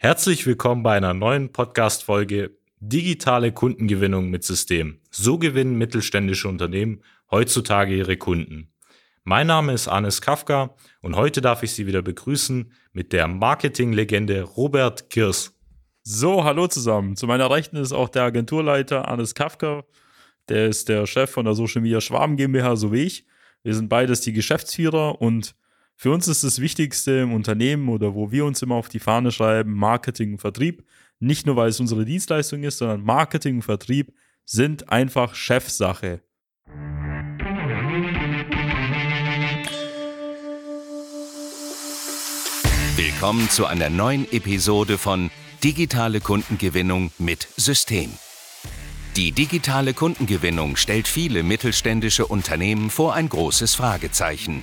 Herzlich willkommen bei einer neuen Podcast-Folge Digitale Kundengewinnung mit System. So gewinnen mittelständische Unternehmen heutzutage ihre Kunden. Mein Name ist Anis Kafka und heute darf ich Sie wieder begrüßen mit der Marketinglegende Robert Kirs. So, hallo zusammen. Zu meiner Rechten ist auch der Agenturleiter Anis Kafka. Der ist der Chef von der Social Media Schwaben GmbH, so wie ich. Wir sind beides die Geschäftsführer und für uns ist das Wichtigste im Unternehmen oder wo wir uns immer auf die Fahne schreiben, Marketing und Vertrieb. Nicht nur, weil es unsere Dienstleistung ist, sondern Marketing und Vertrieb sind einfach Chefsache. Willkommen zu einer neuen Episode von Digitale Kundengewinnung mit System. Die digitale Kundengewinnung stellt viele mittelständische Unternehmen vor ein großes Fragezeichen.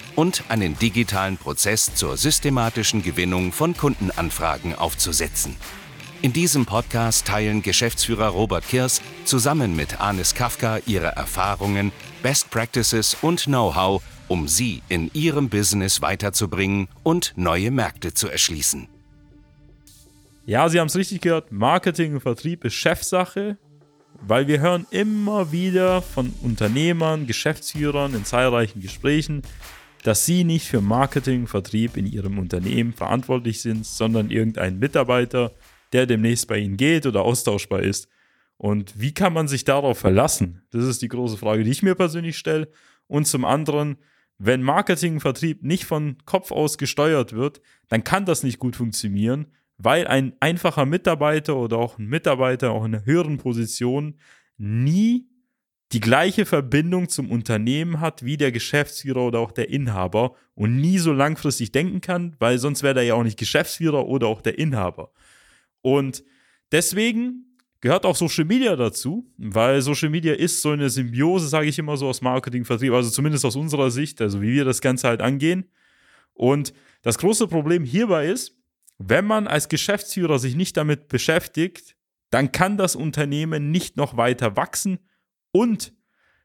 und einen digitalen Prozess zur systematischen Gewinnung von Kundenanfragen aufzusetzen. In diesem Podcast teilen Geschäftsführer Robert Kirs zusammen mit Anis Kafka ihre Erfahrungen, Best Practices und Know-how, um sie in ihrem Business weiterzubringen und neue Märkte zu erschließen. Ja, Sie haben es richtig gehört, Marketing und Vertrieb ist Chefsache, weil wir hören immer wieder von Unternehmern, Geschäftsführern in zahlreichen Gesprächen, dass sie nicht für Marketing, Vertrieb in ihrem Unternehmen verantwortlich sind, sondern irgendein Mitarbeiter, der demnächst bei ihnen geht oder austauschbar ist. Und wie kann man sich darauf verlassen? Das ist die große Frage, die ich mir persönlich stelle. Und zum anderen, wenn Marketing, Vertrieb nicht von Kopf aus gesteuert wird, dann kann das nicht gut funktionieren, weil ein einfacher Mitarbeiter oder auch ein Mitarbeiter auch in einer höheren Position nie die gleiche Verbindung zum Unternehmen hat wie der Geschäftsführer oder auch der Inhaber und nie so langfristig denken kann, weil sonst wäre er ja auch nicht Geschäftsführer oder auch der Inhaber. Und deswegen gehört auch Social Media dazu, weil Social Media ist so eine Symbiose, sage ich immer so aus Marketing, Vertrieb, also zumindest aus unserer Sicht, also wie wir das Ganze halt angehen. Und das große Problem hierbei ist, wenn man als Geschäftsführer sich nicht damit beschäftigt, dann kann das Unternehmen nicht noch weiter wachsen und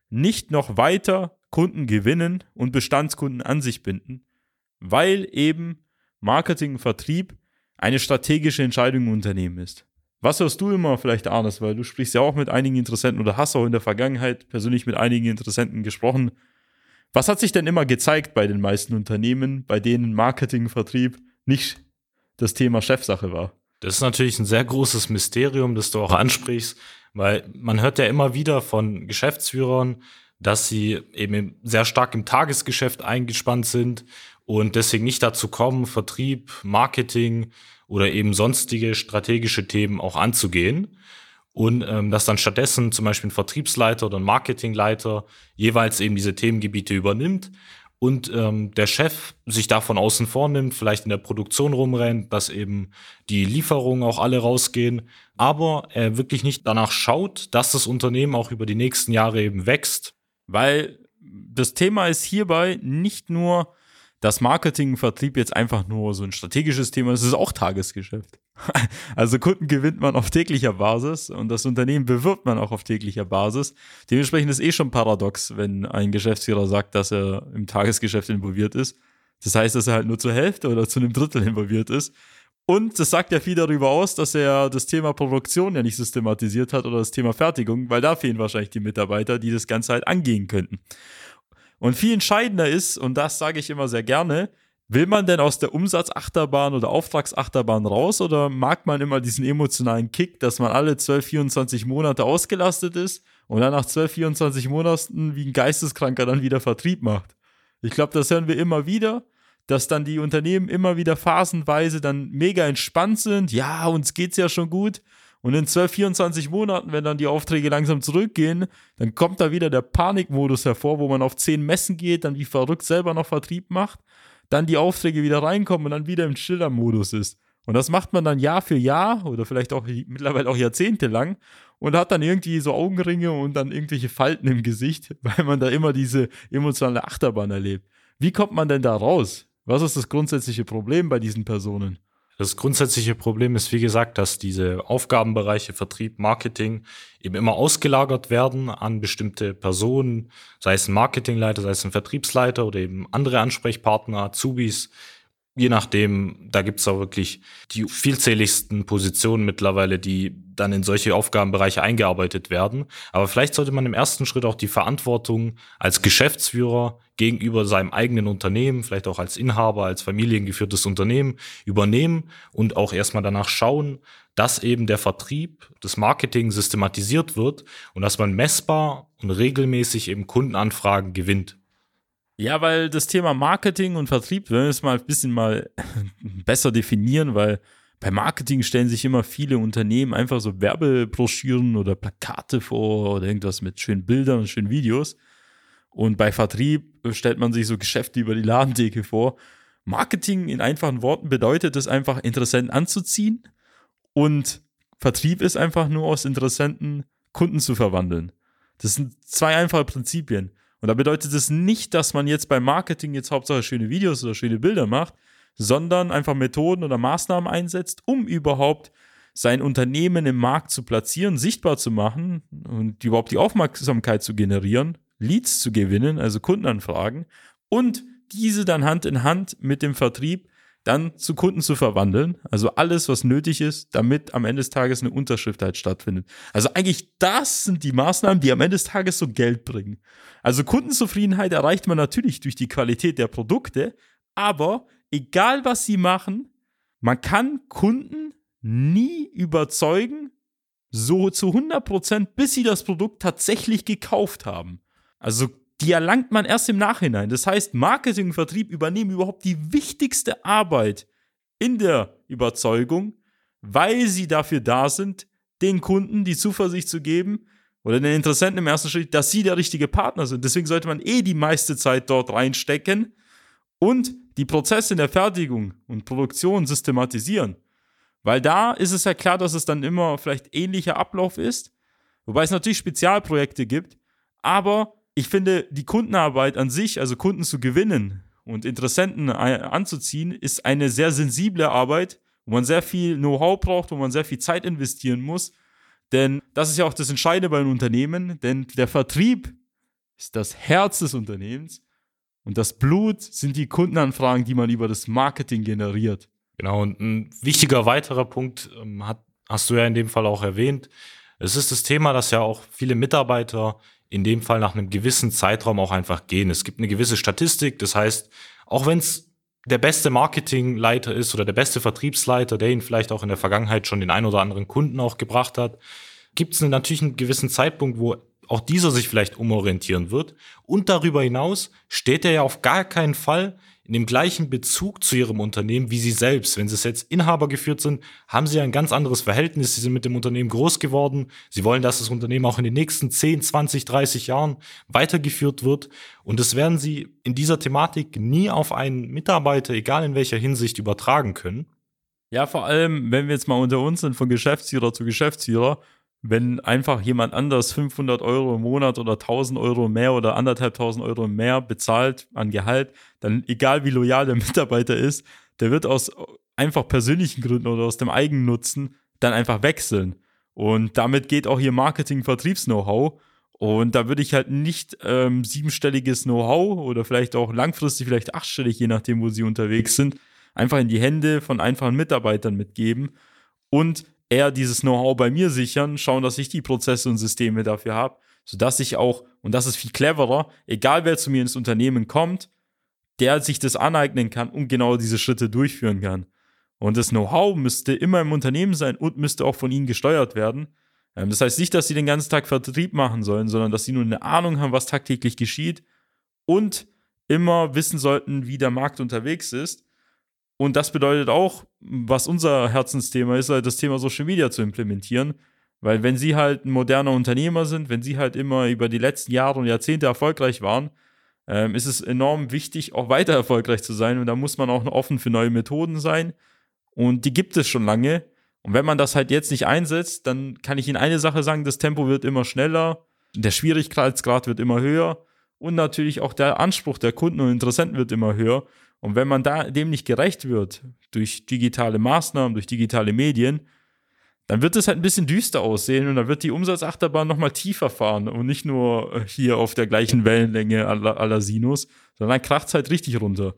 nicht noch weiter Kunden gewinnen und Bestandskunden an sich binden, weil eben Marketing und Vertrieb eine strategische Entscheidung im Unternehmen ist. Was hörst du immer vielleicht, Arnes, weil du sprichst ja auch mit einigen Interessenten oder hast auch in der Vergangenheit persönlich mit einigen Interessenten gesprochen. Was hat sich denn immer gezeigt bei den meisten Unternehmen, bei denen Marketing, Vertrieb nicht das Thema Chefsache war? Das ist natürlich ein sehr großes Mysterium, das du auch ansprichst. Weil man hört ja immer wieder von Geschäftsführern, dass sie eben sehr stark im Tagesgeschäft eingespannt sind und deswegen nicht dazu kommen, Vertrieb, Marketing oder eben sonstige strategische Themen auch anzugehen. Und ähm, dass dann stattdessen zum Beispiel ein Vertriebsleiter oder ein Marketingleiter jeweils eben diese Themengebiete übernimmt und ähm, der Chef sich davon außen vornimmt, vielleicht in der Produktion rumrennt, dass eben die Lieferungen auch alle rausgehen, aber er wirklich nicht danach schaut, dass das Unternehmen auch über die nächsten Jahre eben wächst. Weil das Thema ist hierbei nicht nur, dass Marketing und Vertrieb jetzt einfach nur so ein strategisches Thema ist, es ist auch Tagesgeschäft. Also Kunden gewinnt man auf täglicher Basis und das Unternehmen bewirbt man auch auf täglicher Basis. Dementsprechend ist eh schon paradox, wenn ein Geschäftsführer sagt, dass er im Tagesgeschäft involviert ist. Das heißt, dass er halt nur zur Hälfte oder zu einem Drittel involviert ist. Und das sagt ja viel darüber aus, dass er das Thema Produktion ja nicht systematisiert hat oder das Thema Fertigung, weil da fehlen wahrscheinlich die Mitarbeiter, die das Ganze halt angehen könnten. Und viel entscheidender ist, und das sage ich immer sehr gerne, will man denn aus der Umsatzachterbahn oder Auftragsachterbahn raus oder mag man immer diesen emotionalen Kick, dass man alle 12, 24 Monate ausgelastet ist und dann nach 12, 24 Monaten wie ein Geisteskranker dann wieder Vertrieb macht? Ich glaube, das hören wir immer wieder, dass dann die Unternehmen immer wieder phasenweise dann mega entspannt sind. Ja, uns geht's ja schon gut. Und in 12, 24 Monaten, wenn dann die Aufträge langsam zurückgehen, dann kommt da wieder der Panikmodus hervor, wo man auf 10 Messen geht, dann wie verrückt selber noch Vertrieb macht, dann die Aufträge wieder reinkommen und dann wieder im Schillermodus ist. Und das macht man dann Jahr für Jahr oder vielleicht auch mittlerweile auch Jahrzehnte lang und hat dann irgendwie so Augenringe und dann irgendwelche Falten im Gesicht, weil man da immer diese emotionale Achterbahn erlebt. Wie kommt man denn da raus? Was ist das grundsätzliche Problem bei diesen Personen? Das grundsätzliche Problem ist, wie gesagt, dass diese Aufgabenbereiche Vertrieb, Marketing eben immer ausgelagert werden an bestimmte Personen, sei es ein Marketingleiter, sei es ein Vertriebsleiter oder eben andere Ansprechpartner, Azubis, je nachdem, da gibt's auch wirklich die vielzähligsten Positionen mittlerweile, die dann in solche Aufgabenbereiche eingearbeitet werden. Aber vielleicht sollte man im ersten Schritt auch die Verantwortung als Geschäftsführer gegenüber seinem eigenen Unternehmen, vielleicht auch als Inhaber, als familiengeführtes Unternehmen übernehmen und auch erstmal danach schauen, dass eben der Vertrieb, das Marketing systematisiert wird und dass man messbar und regelmäßig eben Kundenanfragen gewinnt. Ja, weil das Thema Marketing und Vertrieb, wenn wir es mal ein bisschen mal besser definieren, weil bei Marketing stellen sich immer viele Unternehmen einfach so Werbebroschüren oder Plakate vor oder irgendwas mit schönen Bildern und schönen Videos. Und bei Vertrieb stellt man sich so Geschäfte über die Ladentheke vor. Marketing in einfachen Worten bedeutet es einfach, Interessenten anzuziehen und Vertrieb ist einfach nur aus Interessenten Kunden zu verwandeln. Das sind zwei einfache Prinzipien. Und da bedeutet es nicht, dass man jetzt beim Marketing jetzt Hauptsache schöne Videos oder schöne Bilder macht, sondern einfach Methoden oder Maßnahmen einsetzt, um überhaupt sein Unternehmen im Markt zu platzieren, sichtbar zu machen und überhaupt die Aufmerksamkeit zu generieren, Leads zu gewinnen, also Kundenanfragen und diese dann Hand in Hand mit dem Vertrieb dann zu Kunden zu verwandeln. Also alles, was nötig ist, damit am Ende des Tages eine Unterschrift halt stattfindet. Also eigentlich das sind die Maßnahmen, die am Ende des Tages so Geld bringen. Also Kundenzufriedenheit erreicht man natürlich durch die Qualität der Produkte, aber egal was sie machen, man kann Kunden nie überzeugen, so zu 100 Prozent, bis sie das Produkt tatsächlich gekauft haben. Also die erlangt man erst im Nachhinein. Das heißt, Marketing und Vertrieb übernehmen überhaupt die wichtigste Arbeit in der Überzeugung, weil sie dafür da sind, den Kunden die Zuversicht zu geben oder den Interessenten im ersten Schritt, dass sie der richtige Partner sind. Deswegen sollte man eh die meiste Zeit dort reinstecken und die Prozesse in der Fertigung und Produktion systematisieren. Weil da ist es ja klar, dass es dann immer vielleicht ähnlicher Ablauf ist, wobei es natürlich Spezialprojekte gibt, aber ich finde, die Kundenarbeit an sich, also Kunden zu gewinnen und Interessenten anzuziehen, ist eine sehr sensible Arbeit, wo man sehr viel Know-how braucht, wo man sehr viel Zeit investieren muss. Denn das ist ja auch das Entscheidende bei einem Unternehmen, denn der Vertrieb ist das Herz des Unternehmens und das Blut sind die Kundenanfragen, die man über das Marketing generiert. Genau, und ein wichtiger weiterer Punkt ähm, hat, hast du ja in dem Fall auch erwähnt. Es ist das Thema, dass ja auch viele Mitarbeiter in dem Fall nach einem gewissen Zeitraum auch einfach gehen. Es gibt eine gewisse Statistik, das heißt, auch wenn es der beste Marketingleiter ist oder der beste Vertriebsleiter, der ihn vielleicht auch in der Vergangenheit schon den ein oder anderen Kunden auch gebracht hat, gibt es natürlich einen gewissen Zeitpunkt, wo auch dieser sich vielleicht umorientieren wird. Und darüber hinaus steht er ja auf gar keinen Fall in dem gleichen Bezug zu ihrem Unternehmen wie sie selbst. Wenn sie jetzt Inhaber geführt sind, haben sie ein ganz anderes Verhältnis. Sie sind mit dem Unternehmen groß geworden. Sie wollen, dass das Unternehmen auch in den nächsten 10, 20, 30 Jahren weitergeführt wird. Und das werden sie in dieser Thematik nie auf einen Mitarbeiter, egal in welcher Hinsicht, übertragen können. Ja, vor allem, wenn wir jetzt mal unter uns sind, von Geschäftsführer zu Geschäftsführer, wenn einfach jemand anders 500 Euro im Monat oder 1000 Euro mehr oder anderthalbtausend Euro mehr bezahlt an Gehalt, dann egal wie loyal der Mitarbeiter ist, der wird aus einfach persönlichen Gründen oder aus dem Eigennutzen dann einfach wechseln. Und damit geht auch hier Marketing, Vertriebs-Know-how. Und da würde ich halt nicht ähm, siebenstelliges Know-how oder vielleicht auch langfristig vielleicht achtstellig, je nachdem, wo sie unterwegs sind, einfach in die Hände von einfachen Mitarbeitern mitgeben. Und eher dieses Know-how bei mir sichern, schauen, dass ich die Prozesse und Systeme dafür habe, sodass ich auch, und das ist viel cleverer, egal wer zu mir ins Unternehmen kommt, der sich das aneignen kann und genau diese Schritte durchführen kann. Und das Know-how müsste immer im Unternehmen sein und müsste auch von ihnen gesteuert werden. Ähm, das heißt nicht, dass sie den ganzen Tag Vertrieb machen sollen, sondern dass sie nur eine Ahnung haben, was tagtäglich geschieht und immer wissen sollten, wie der Markt unterwegs ist und das bedeutet auch, was unser Herzensthema ist, halt das Thema Social Media zu implementieren. Weil wenn sie halt ein moderner Unternehmer sind, wenn sie halt immer über die letzten Jahre und Jahrzehnte erfolgreich waren, ähm, ist es enorm wichtig, auch weiter erfolgreich zu sein. Und da muss man auch offen für neue Methoden sein und die gibt es schon lange. Und wenn man das halt jetzt nicht einsetzt, dann kann ich Ihnen eine Sache sagen, das Tempo wird immer schneller, der Schwierigkeitsgrad wird immer höher und natürlich auch der Anspruch der Kunden und Interessenten wird immer höher. Und wenn man da dem nicht gerecht wird durch digitale Maßnahmen, durch digitale Medien, dann wird es halt ein bisschen düster aussehen und dann wird die Umsatzachterbahn nochmal tiefer fahren und nicht nur äh, hier auf der gleichen Wellenlänge aller, Sinus, sondern dann kracht es halt richtig runter.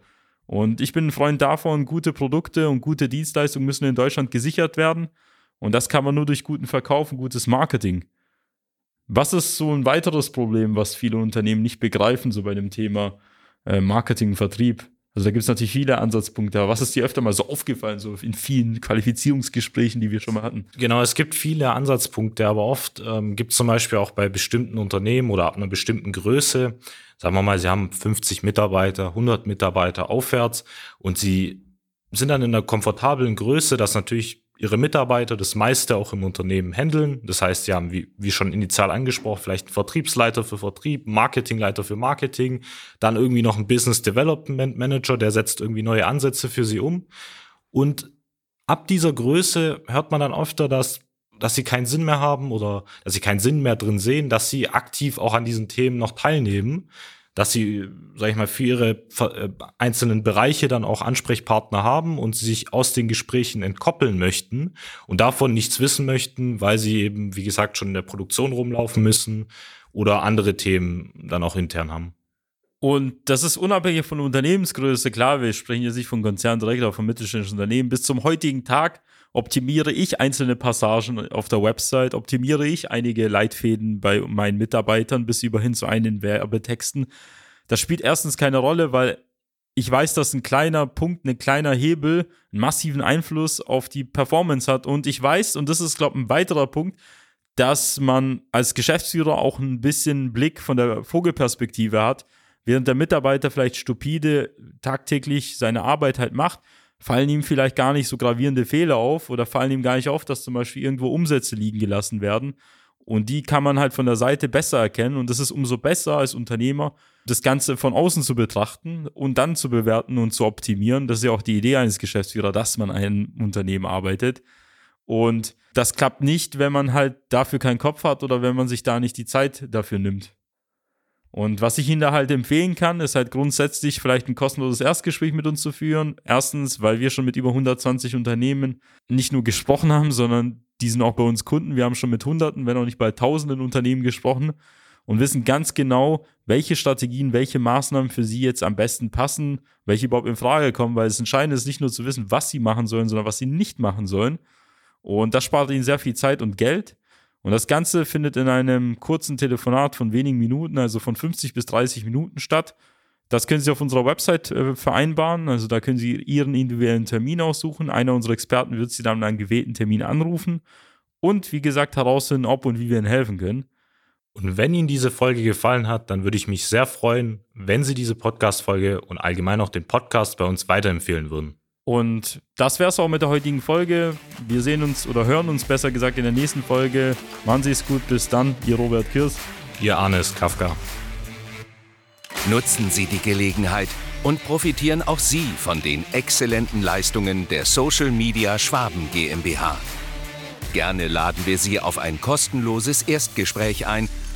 Und ich bin ein Freund davon, gute Produkte und gute Dienstleistungen müssen in Deutschland gesichert werden. Und das kann man nur durch guten Verkauf und gutes Marketing. Was ist so ein weiteres Problem, was viele Unternehmen nicht begreifen, so bei dem Thema äh, Marketing und Vertrieb? Also da gibt es natürlich viele Ansatzpunkte, aber was ist dir öfter mal so aufgefallen, so in vielen Qualifizierungsgesprächen, die wir schon mal hatten? Genau, es gibt viele Ansatzpunkte, aber oft ähm, gibt es zum Beispiel auch bei bestimmten Unternehmen oder ab einer bestimmten Größe, sagen wir mal, sie haben 50 Mitarbeiter, 100 Mitarbeiter aufwärts und sie sind dann in einer komfortablen Größe, dass natürlich ihre Mitarbeiter das meiste auch im Unternehmen handeln. Das heißt, sie haben, wie, wie schon initial angesprochen, vielleicht einen Vertriebsleiter für Vertrieb, Marketingleiter für Marketing, dann irgendwie noch einen Business Development Manager, der setzt irgendwie neue Ansätze für sie um. Und ab dieser Größe hört man dann öfter, dass dass sie keinen Sinn mehr haben oder dass sie keinen Sinn mehr drin sehen, dass sie aktiv auch an diesen Themen noch teilnehmen dass sie, sag ich mal, für ihre äh, einzelnen Bereiche dann auch Ansprechpartner haben und sich aus den Gesprächen entkoppeln möchten und davon nichts wissen möchten, weil sie eben, wie gesagt, schon in der Produktion rumlaufen müssen oder andere Themen dann auch intern haben. Und das ist unabhängig von Unternehmensgröße. Klar, wir sprechen jetzt nicht von Konzern direkt, aber von mittelständischen Unternehmen. Bis zum heutigen Tag optimiere ich einzelne Passagen auf der Website, optimiere ich einige Leitfäden bei meinen Mitarbeitern bis über hin zu einen Werbetexten. Das spielt erstens keine Rolle, weil ich weiß, dass ein kleiner Punkt, ein kleiner Hebel einen massiven Einfluss auf die Performance hat. Und ich weiß, und das ist, glaube ich, ein weiterer Punkt, dass man als Geschäftsführer auch ein bisschen Blick von der Vogelperspektive hat. Während der Mitarbeiter vielleicht stupide tagtäglich seine Arbeit halt macht, fallen ihm vielleicht gar nicht so gravierende Fehler auf oder fallen ihm gar nicht auf, dass zum Beispiel irgendwo Umsätze liegen gelassen werden. Und die kann man halt von der Seite besser erkennen. Und das ist umso besser als Unternehmer, das Ganze von außen zu betrachten und dann zu bewerten und zu optimieren. Das ist ja auch die Idee eines Geschäftsführers, dass man ein Unternehmen arbeitet. Und das klappt nicht, wenn man halt dafür keinen Kopf hat oder wenn man sich da nicht die Zeit dafür nimmt. Und was ich Ihnen da halt empfehlen kann, ist halt grundsätzlich vielleicht ein kostenloses Erstgespräch mit uns zu führen. Erstens, weil wir schon mit über 120 Unternehmen nicht nur gesprochen haben, sondern die sind auch bei uns Kunden. Wir haben schon mit Hunderten, wenn auch nicht bei Tausenden Unternehmen gesprochen und wissen ganz genau, welche Strategien, welche Maßnahmen für Sie jetzt am besten passen, welche überhaupt in Frage kommen, weil es entscheidend ist, nicht nur zu wissen, was Sie machen sollen, sondern was Sie nicht machen sollen. Und das spart Ihnen sehr viel Zeit und Geld. Und das Ganze findet in einem kurzen Telefonat von wenigen Minuten, also von 50 bis 30 Minuten statt. Das können Sie auf unserer Website äh, vereinbaren. Also da können Sie Ihren individuellen Termin aussuchen. Einer unserer Experten wird Sie dann an einen gewählten Termin anrufen und wie gesagt herausfinden, ob und wie wir Ihnen helfen können. Und wenn Ihnen diese Folge gefallen hat, dann würde ich mich sehr freuen, wenn Sie diese Podcast-Folge und allgemein auch den Podcast bei uns weiterempfehlen würden. Und das wäre es auch mit der heutigen Folge. Wir sehen uns oder hören uns besser gesagt in der nächsten Folge. Machen Sie es gut, bis dann. Ihr Robert Kirs. Ihr Arnes Kafka. Nutzen Sie die Gelegenheit und profitieren auch Sie von den exzellenten Leistungen der Social Media Schwaben GmbH. Gerne laden wir Sie auf ein kostenloses Erstgespräch ein,